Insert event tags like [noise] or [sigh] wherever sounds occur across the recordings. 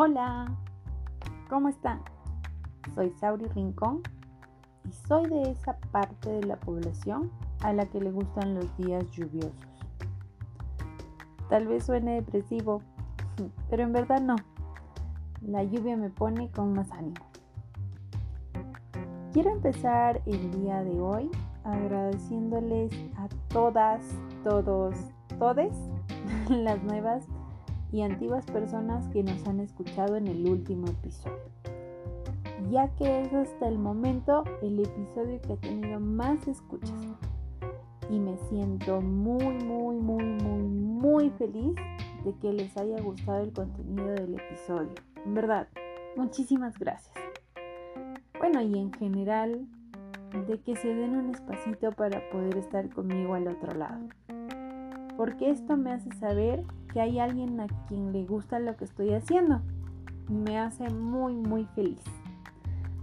Hola, ¿cómo están? Soy Sauri Rincón y soy de esa parte de la población a la que le gustan los días lluviosos. Tal vez suene depresivo, [laughs] pero en verdad no. La lluvia me pone con más ánimo. Quiero empezar el día de hoy agradeciéndoles a todas, todos, todes [laughs] las nuevas y antiguas personas que nos han escuchado en el último episodio, ya que es hasta el momento el episodio que ha tenido más escuchas. Y me siento muy, muy, muy, muy, muy feliz de que les haya gustado el contenido del episodio. En verdad, muchísimas gracias. Bueno, y en general, de que se den un espacito para poder estar conmigo al otro lado. Porque esto me hace saber que hay alguien a quien le gusta lo que estoy haciendo. Me hace muy, muy feliz.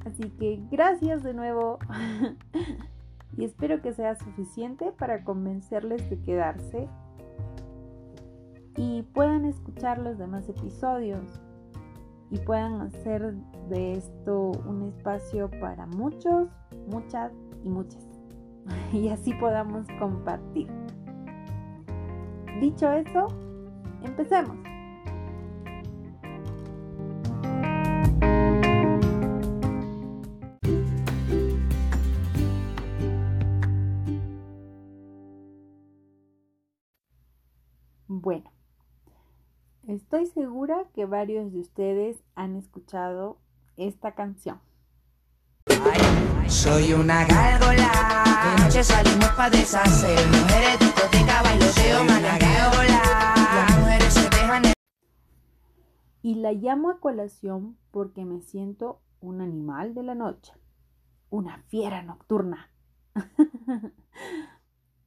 Así que gracias de nuevo. [laughs] y espero que sea suficiente para convencerles de quedarse y puedan escuchar los demás episodios y puedan hacer de esto un espacio para muchos, muchas y muchas. [laughs] Y así podamos compartir. Dicho eso, empecemos. Bueno, estoy segura que varios de ustedes han escuchado esta canción. Soy una gárgola. De noche salimos pa' deshacer. Mujeres, Y la llamo a colación porque me siento un animal de la noche, una fiera nocturna. [laughs]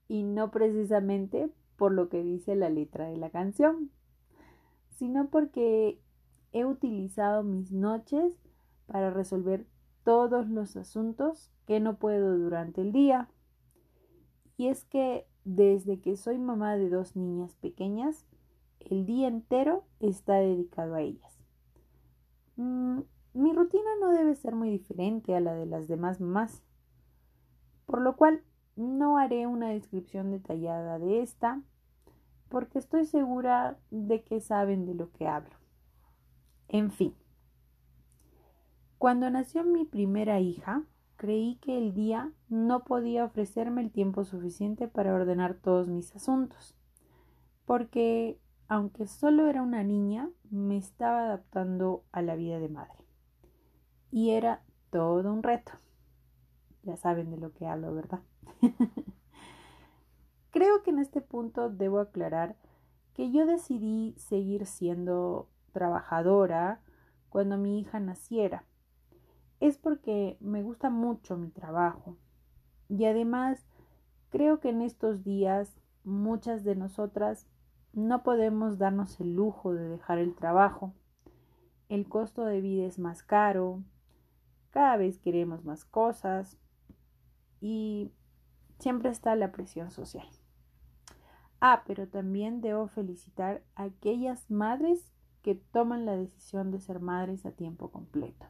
y no precisamente por lo que dice la letra de la canción, sino porque he utilizado mis noches para resolver todos los asuntos que no puedo durante el día. Y es que desde que soy mamá de dos niñas pequeñas, el día entero está dedicado a ellas. Mm, mi rutina no debe ser muy diferente a la de las demás mamás, por lo cual no haré una descripción detallada de esta, porque estoy segura de que saben de lo que hablo. En fin. Cuando nació mi primera hija, creí que el día no podía ofrecerme el tiempo suficiente para ordenar todos mis asuntos, porque aunque solo era una niña, me estaba adaptando a la vida de madre. Y era todo un reto. Ya saben de lo que hablo, ¿verdad? [laughs] Creo que en este punto debo aclarar que yo decidí seguir siendo trabajadora cuando mi hija naciera es porque me gusta mucho mi trabajo. Y además, creo que en estos días muchas de nosotras no podemos darnos el lujo de dejar el trabajo. El costo de vida es más caro, cada vez queremos más cosas y siempre está la presión social. Ah, pero también debo felicitar a aquellas madres que toman la decisión de ser madres a tiempo completo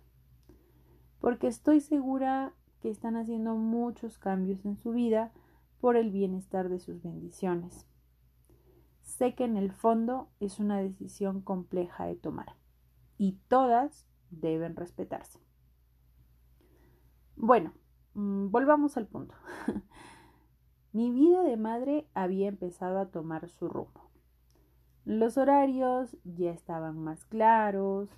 porque estoy segura que están haciendo muchos cambios en su vida por el bienestar de sus bendiciones. Sé que en el fondo es una decisión compleja de tomar y todas deben respetarse. Bueno, mm, volvamos al punto. [laughs] Mi vida de madre había empezado a tomar su rumbo. Los horarios ya estaban más claros,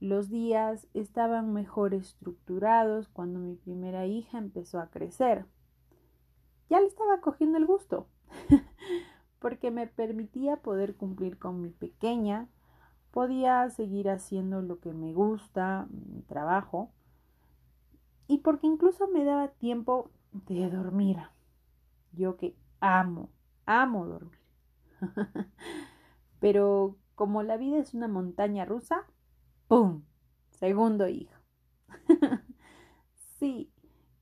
los días estaban mejor estructurados cuando mi primera hija empezó a crecer. Ya le estaba cogiendo el gusto, [laughs] porque me permitía poder cumplir con mi pequeña, podía seguir haciendo lo que me gusta, mi trabajo, y porque incluso me daba tiempo de dormir. Yo que amo, amo dormir. [laughs] Pero como la vida es una montaña rusa, ¡Pum! Segundo hijo. [laughs] sí,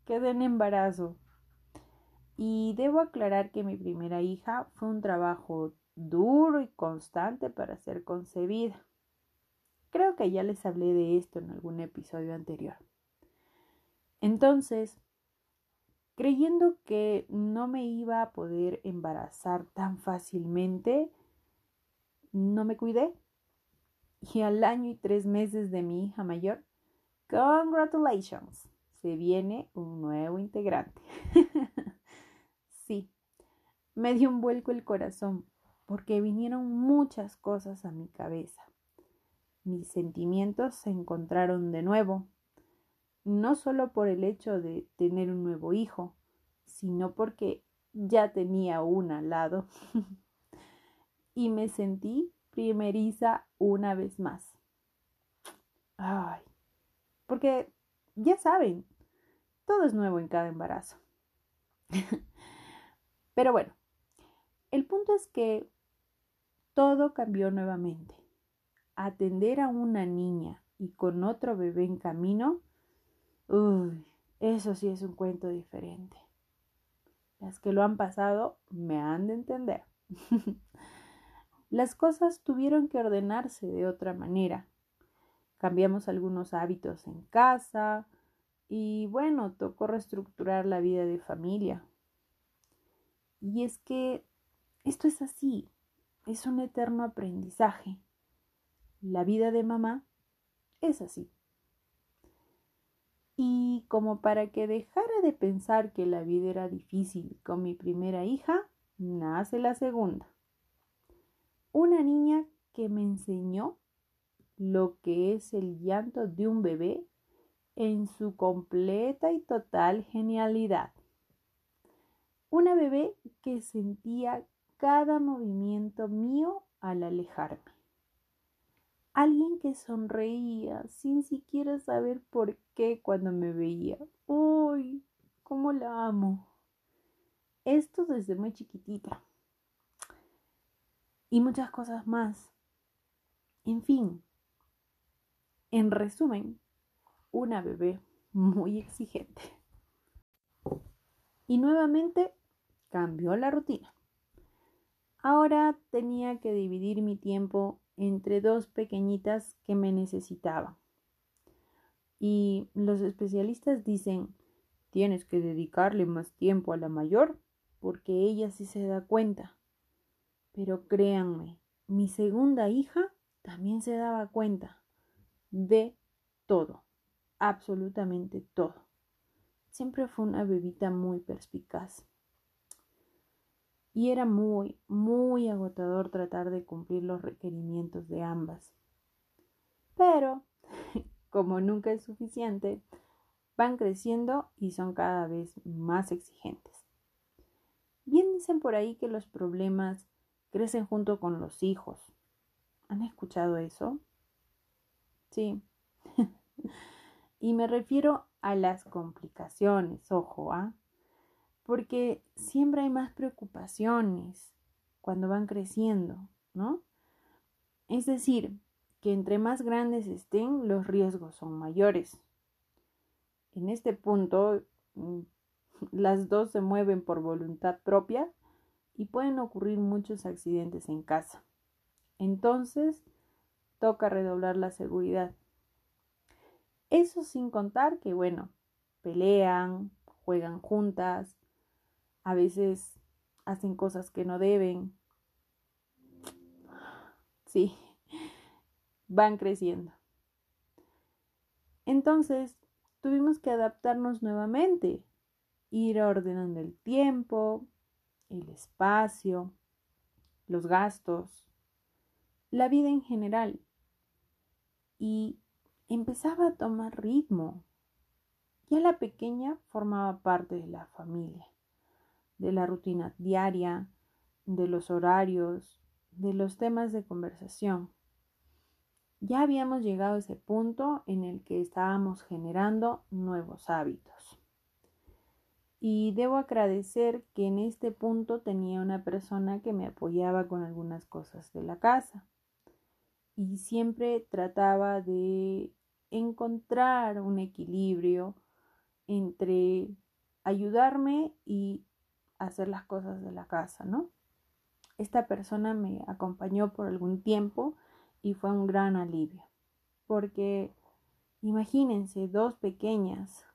quedé en embarazo. Y debo aclarar que mi primera hija fue un trabajo duro y constante para ser concebida. Creo que ya les hablé de esto en algún episodio anterior. Entonces, creyendo que no me iba a poder embarazar tan fácilmente, no me cuidé. Y al año y tres meses de mi hija mayor, congratulations, se viene un nuevo integrante. [laughs] sí, me dio un vuelco el corazón porque vinieron muchas cosas a mi cabeza. Mis sentimientos se encontraron de nuevo no solo por el hecho de tener un nuevo hijo, sino porque ya tenía una al lado. [laughs] y me sentí primeriza una vez más. Ay, porque ya saben, todo es nuevo en cada embarazo. [laughs] Pero bueno, el punto es que todo cambió nuevamente. Atender a una niña y con otro bebé en camino Uy, eso sí es un cuento diferente. Las que lo han pasado me han de entender. [laughs] Las cosas tuvieron que ordenarse de otra manera. Cambiamos algunos hábitos en casa y bueno, tocó reestructurar la vida de familia. Y es que esto es así, es un eterno aprendizaje. La vida de mamá es así. Y como para que dejara de pensar que la vida era difícil con mi primera hija, nace la segunda. Una niña que me enseñó lo que es el llanto de un bebé en su completa y total genialidad. Una bebé que sentía cada movimiento mío al alejarme. Alguien que sonreía sin siquiera saber por qué cuando me veía. ¡Uy! ¿Cómo la amo? Esto desde muy chiquitita. Y muchas cosas más. En fin, en resumen, una bebé muy exigente. Y nuevamente cambió la rutina. Ahora tenía que dividir mi tiempo entre dos pequeñitas que me necesitaban. Y los especialistas dicen, tienes que dedicarle más tiempo a la mayor porque ella sí se da cuenta. Pero créanme, mi segunda hija también se daba cuenta de todo, absolutamente todo. Siempre fue una bebita muy perspicaz y era muy, muy agotador tratar de cumplir los requerimientos de ambas. Pero, [laughs] como nunca es suficiente, van creciendo y son cada vez más exigentes. Bien dicen por ahí que los problemas crecen junto con los hijos. ¿Han escuchado eso? Sí. [laughs] y me refiero a las complicaciones, ojo, ¿ah? porque siempre hay más preocupaciones cuando van creciendo, ¿no? Es decir, que entre más grandes estén, los riesgos son mayores. En este punto, mm, [laughs] las dos se mueven por voluntad propia y pueden ocurrir muchos accidentes en casa. Entonces, toca redoblar la seguridad. Eso sin contar que, bueno, pelean, juegan juntas, a veces hacen cosas que no deben. Sí, van creciendo. Entonces, tuvimos que adaptarnos nuevamente, ir ordenando el tiempo, el espacio, los gastos, la vida en general. Y empezaba a tomar ritmo. Ya la pequeña formaba parte de la familia de la rutina diaria, de los horarios, de los temas de conversación. Ya habíamos llegado a ese punto en el que estábamos generando nuevos hábitos. Y debo agradecer que en este punto tenía una persona que me apoyaba con algunas cosas de la casa. Y siempre trataba de encontrar un equilibrio entre ayudarme y hacer las cosas de la casa, ¿no? Esta persona me acompañó por algún tiempo y fue un gran alivio. porque imagínense dos pequeñas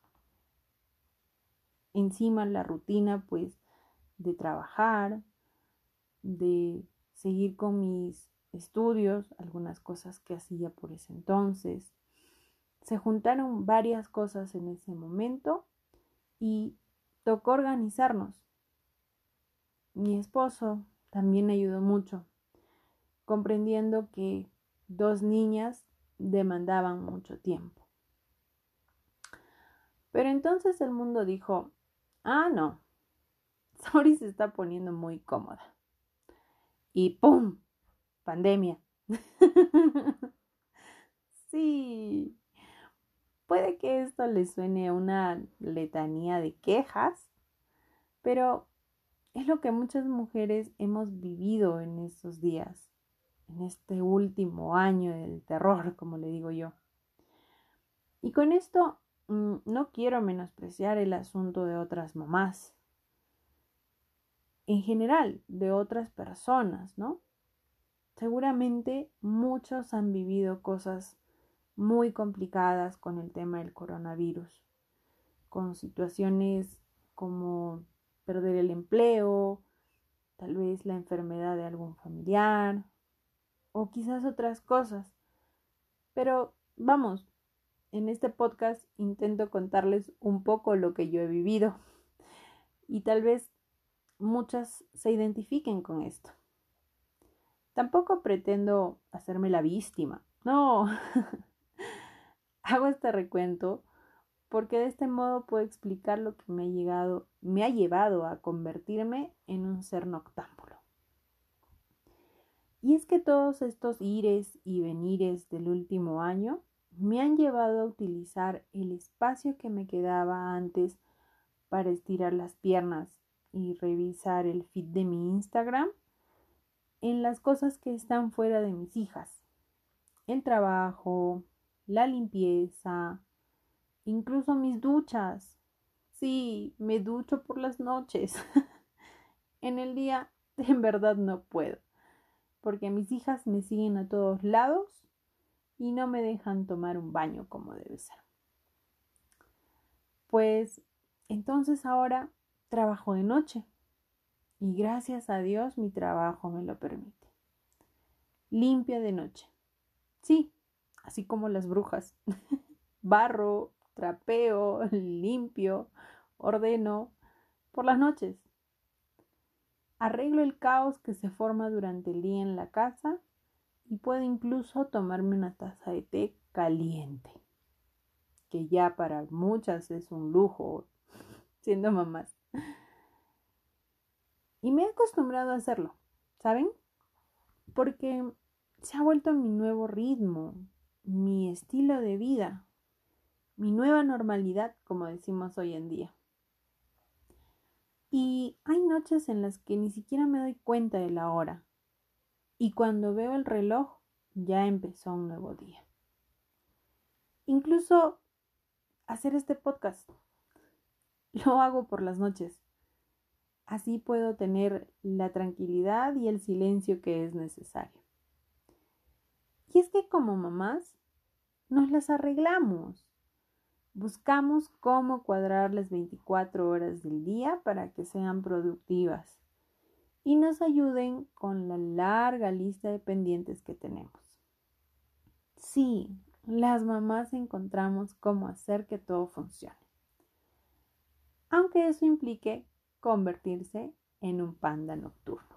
encima la rutina pues de trabajar, de seguir con mis estudios, algunas cosas que hacía por ese entonces. Se juntaron varias cosas en ese momento y tocó organizarnos. Mi esposo también ayudó mucho, comprendiendo que dos niñas demandaban mucho tiempo. Pero entonces el mundo dijo, ah, no, [laughs] Sori se está poniendo muy cómoda. Y ¡pum! Pandemia. [laughs] sí. Puede que esto le suene a una letanía de quejas, pero es lo que muchas mujeres hemos vivido en estos días, en este último año del terror, como le digo yo. Y con esto no quiero menospreciar el asunto de otras mamás, en general, de otras personas, ¿no? Seguramente muchos han vivido cosas muy complicadas con el tema del coronavirus, con situaciones como perder el empleo, tal vez la enfermedad de algún familiar o quizás otras cosas. Pero vamos, en este podcast intento contarles un poco lo que yo he vivido y tal vez muchas se identifiquen con esto. Tampoco pretendo hacerme la víctima. No. [laughs] Hago este recuento porque de este modo puedo explicar lo que me ha llegado, me ha llevado a convertirme en un ser noctámbulo. Y es que todos estos ires y venires del último año me han llevado a utilizar el espacio que me quedaba antes para estirar las piernas y revisar el feed de mi Instagram en las cosas que están fuera de mis hijas. El trabajo, la limpieza, incluso mis duchas. Sí, me ducho por las noches. [laughs] en el día, en verdad no puedo, porque mis hijas me siguen a todos lados y no me dejan tomar un baño como debe ser. Pues entonces ahora trabajo de noche y gracias a Dios mi trabajo me lo permite. Limpia de noche. Sí, así como las brujas. [laughs] Barro, trapeo, [laughs] limpio, ordeno por las noches. Arreglo el caos que se forma durante el día en la casa y puedo incluso tomarme una taza de té caliente, que ya para muchas es un lujo [laughs] siendo mamás. Y me he acostumbrado a hacerlo, ¿saben? Porque se ha vuelto mi nuevo ritmo, mi estilo de vida, mi nueva normalidad, como decimos hoy en día. Y hay noches en las que ni siquiera me doy cuenta de la hora. Y cuando veo el reloj, ya empezó un nuevo día. Incluso hacer este podcast. [laughs] Lo hago por las noches. Así puedo tener la tranquilidad y el silencio que es necesario. Y es que como mamás nos las arreglamos. Buscamos cómo cuadrar las 24 horas del día para que sean productivas y nos ayuden con la larga lista de pendientes que tenemos. Sí, las mamás encontramos cómo hacer que todo funcione. Aunque eso implique convertirse en un panda nocturno.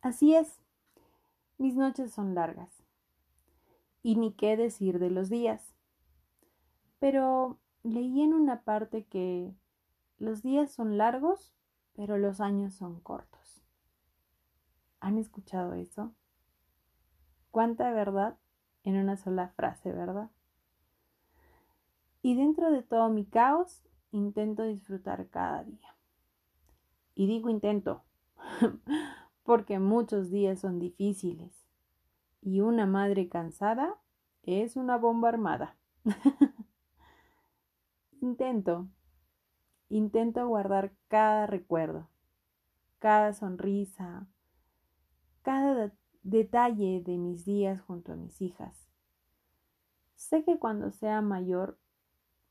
Así es, mis noches son largas. Y ni qué decir de los días. Pero leí en una parte que los días son largos, pero los años son cortos. ¿Han escuchado eso? ¿Cuánta verdad en una sola frase, verdad? Y dentro de todo mi caos intento disfrutar cada día. Y digo intento, [laughs] porque muchos días son difíciles. Y una madre cansada es una bomba armada. [laughs] intento, intento guardar cada recuerdo, cada sonrisa, cada detalle de mis días junto a mis hijas. Sé que cuando sea mayor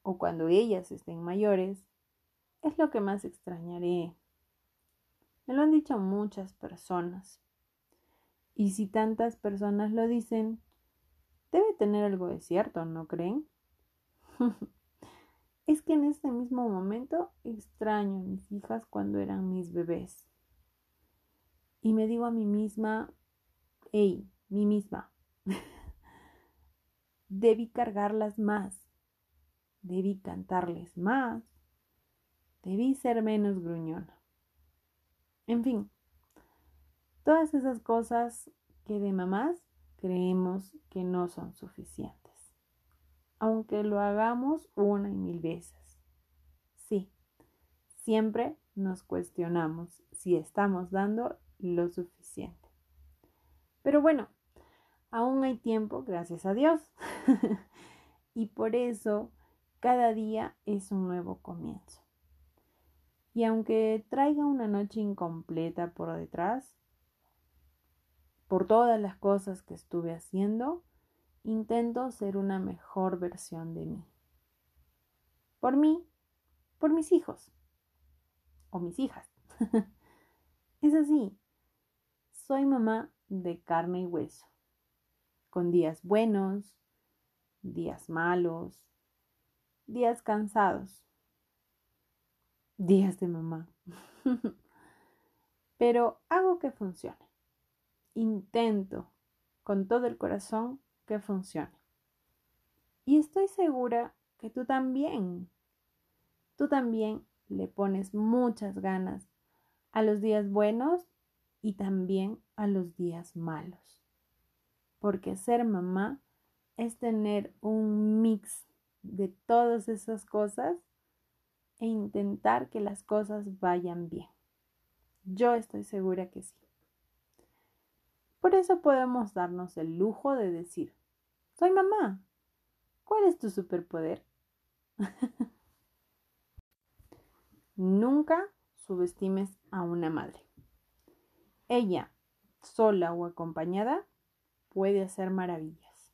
o cuando ellas estén mayores, es lo que más extrañaré. Me lo han dicho muchas personas. Y si tantas personas lo dicen, debe tener algo de cierto, ¿no creen? [laughs] es que en este mismo momento extraño a mis hijas cuando eran mis bebés. Y me digo a mí misma, hey, mí misma, [laughs] debí cargarlas más, debí cantarles más, debí ser menos gruñona. En fin, todas esas cosas que de mamás creemos que no son suficientes, aunque lo hagamos una y mil veces. Sí, siempre nos cuestionamos si estamos dando lo suficiente. Pero bueno, aún hay tiempo, gracias a Dios. [laughs] y por eso cada día es un nuevo comienzo. Y aunque traiga una noche incompleta por detrás, por todas las cosas que estuve haciendo, intento ser una mejor versión de mí. Por mí, por mis hijos o mis hijas. [laughs] es así, soy mamá de carne y hueso, con días buenos, días malos, días cansados, días de mamá. [laughs] Pero hago que funcione. Intento con todo el corazón que funcione. Y estoy segura que tú también, tú también le pones muchas ganas a los días buenos y también a los días malos. Porque ser mamá es tener un mix de todas esas cosas e intentar que las cosas vayan bien. Yo estoy segura que sí. Por eso podemos darnos el lujo de decir, soy mamá. ¿Cuál es tu superpoder? [laughs] Nunca subestimes a una madre. Ella, sola o acompañada, puede hacer maravillas.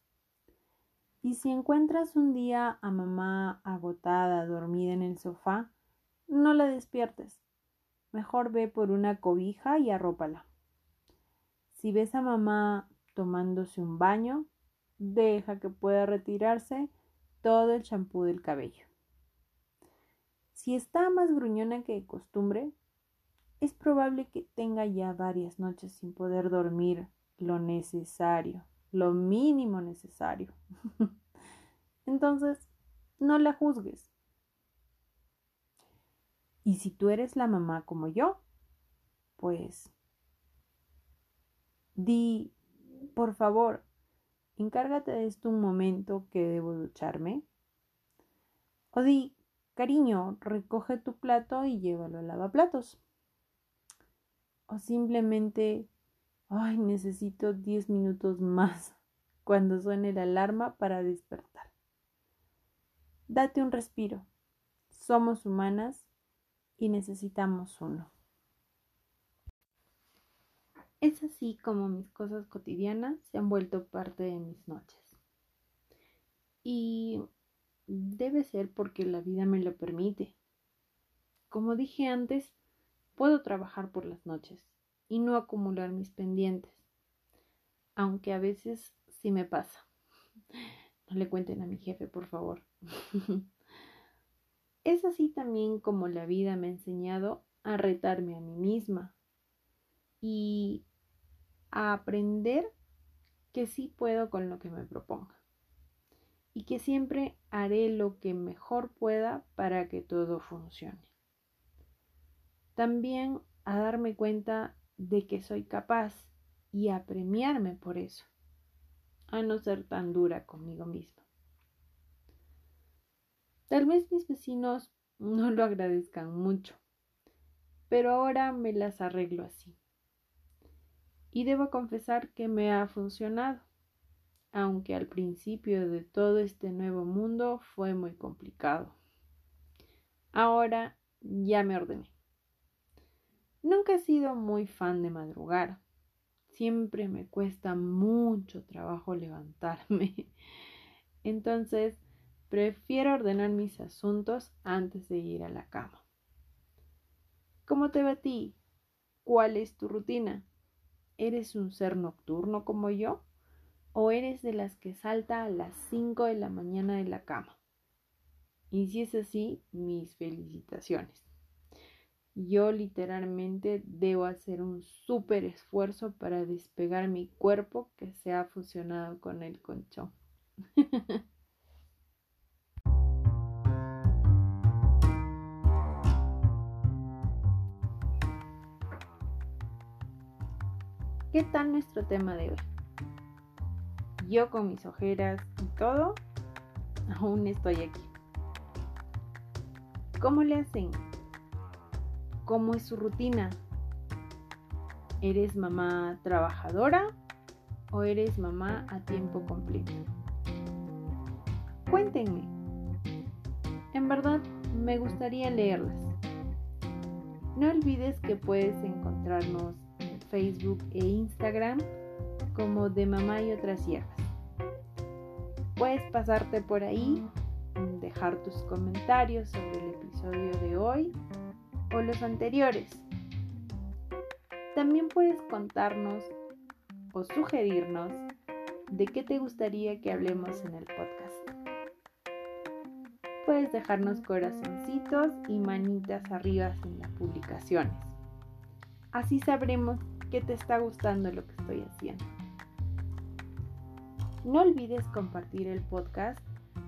Y si encuentras un día a mamá agotada, dormida en el sofá, no la despiertes. Mejor ve por una cobija y arrópala. Si ves a mamá tomándose un baño, deja que pueda retirarse todo el champú del cabello. Si está más gruñona que de costumbre, es probable que tenga ya varias noches sin poder dormir lo necesario, lo mínimo necesario. [laughs] Entonces, no la juzgues. Y si tú eres la mamá como yo, pues di, por favor, encárgate de esto un momento que debo ducharme. O di, cariño, recoge tu plato y llévalo al lavaplatos o simplemente, ay, necesito 10 minutos más [laughs] cuando suene la alarma para despertar. Date un respiro. Somos humanas y necesitamos uno. Es así como mis cosas cotidianas se han vuelto parte de mis noches. Y debe ser porque la vida me lo permite. Como dije antes, Puedo trabajar por las noches y no acumular mis pendientes, aunque a veces sí me pasa. [laughs] No le cuenten a mi jefe, por favor. [laughs] es así también como la vida me ha enseñado a retarme a mí misma y a aprender que sí puedo con lo que me proponga y que siempre haré lo que mejor pueda para que todo funcione. También a darme cuenta de que soy capaz y a premiarme por eso, a no ser tan dura conmigo misma. Tal vez mis vecinos no lo agradezcan mucho, pero ahora me las arreglo así. Y debo confesar que me ha funcionado, aunque al principio de todo este nuevo mundo fue muy complicado. Ahora ya me ordené. Nunca he sido muy fan de madrugar. siempre me cuesta mucho trabajo levantarme. [laughs] Entonces, prefiero ordenar mis asuntos antes de ir a la cama. ¿Cómo te va a ti? ¿Cuál es tu rutina? ¿Eres un ser nocturno como yo? ¿O eres de las que salta a las 5 de la mañana de la cama? Y si es así, mis felicitaciones. Yo literalmente debo hacer un súper esfuerzo para despegar mi cuerpo que se ha fusionado con el colchón. [laughs] ¿Qué tal nuestro tema de hoy? Yo con mis ojeras y todo, [laughs] aún estoy aquí. ¿Cómo le hacen? ¿Cómo es su rutina? ¿Eres mamá trabajadora o eres mamá a tiempo completo? Cuéntenme. En verdad, me gustaría leerlas. No olvides que puedes encontrarnos en Facebook e Instagram como de mamá y otras hijas. Puedes pasarte por ahí, dejar tus comentarios sobre el episodio de hoy o los anteriores. También puedes contarnos o sugerirnos de qué te gustaría que hablemos en el podcast. Puedes dejarnos corazoncitos y manitas arriba en las publicaciones. Así sabremos que te está gustando lo que estoy haciendo. No olvides compartir el podcast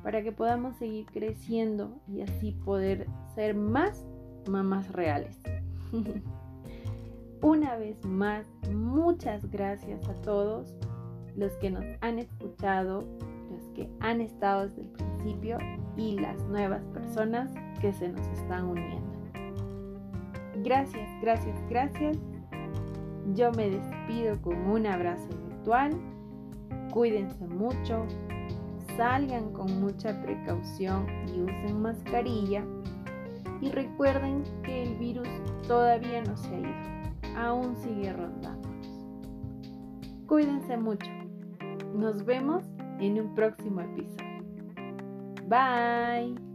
para que podamos seguir creciendo y así poder ser más mamás reales. [laughs] Una vez más, muchas gracias a todos los que nos han escuchado, los que han estado desde el principio y las nuevas personas que se nos están uniendo. Gracias, gracias, gracias. Yo me despido con un abrazo virtual. Cuídense mucho, salgan con mucha precaución y usen mascarilla y recuerden que el virus todavía no se ha ido, aún sigue rondándonos. Cuídense mucho. Nos vemos en un próximo episodio. Bye.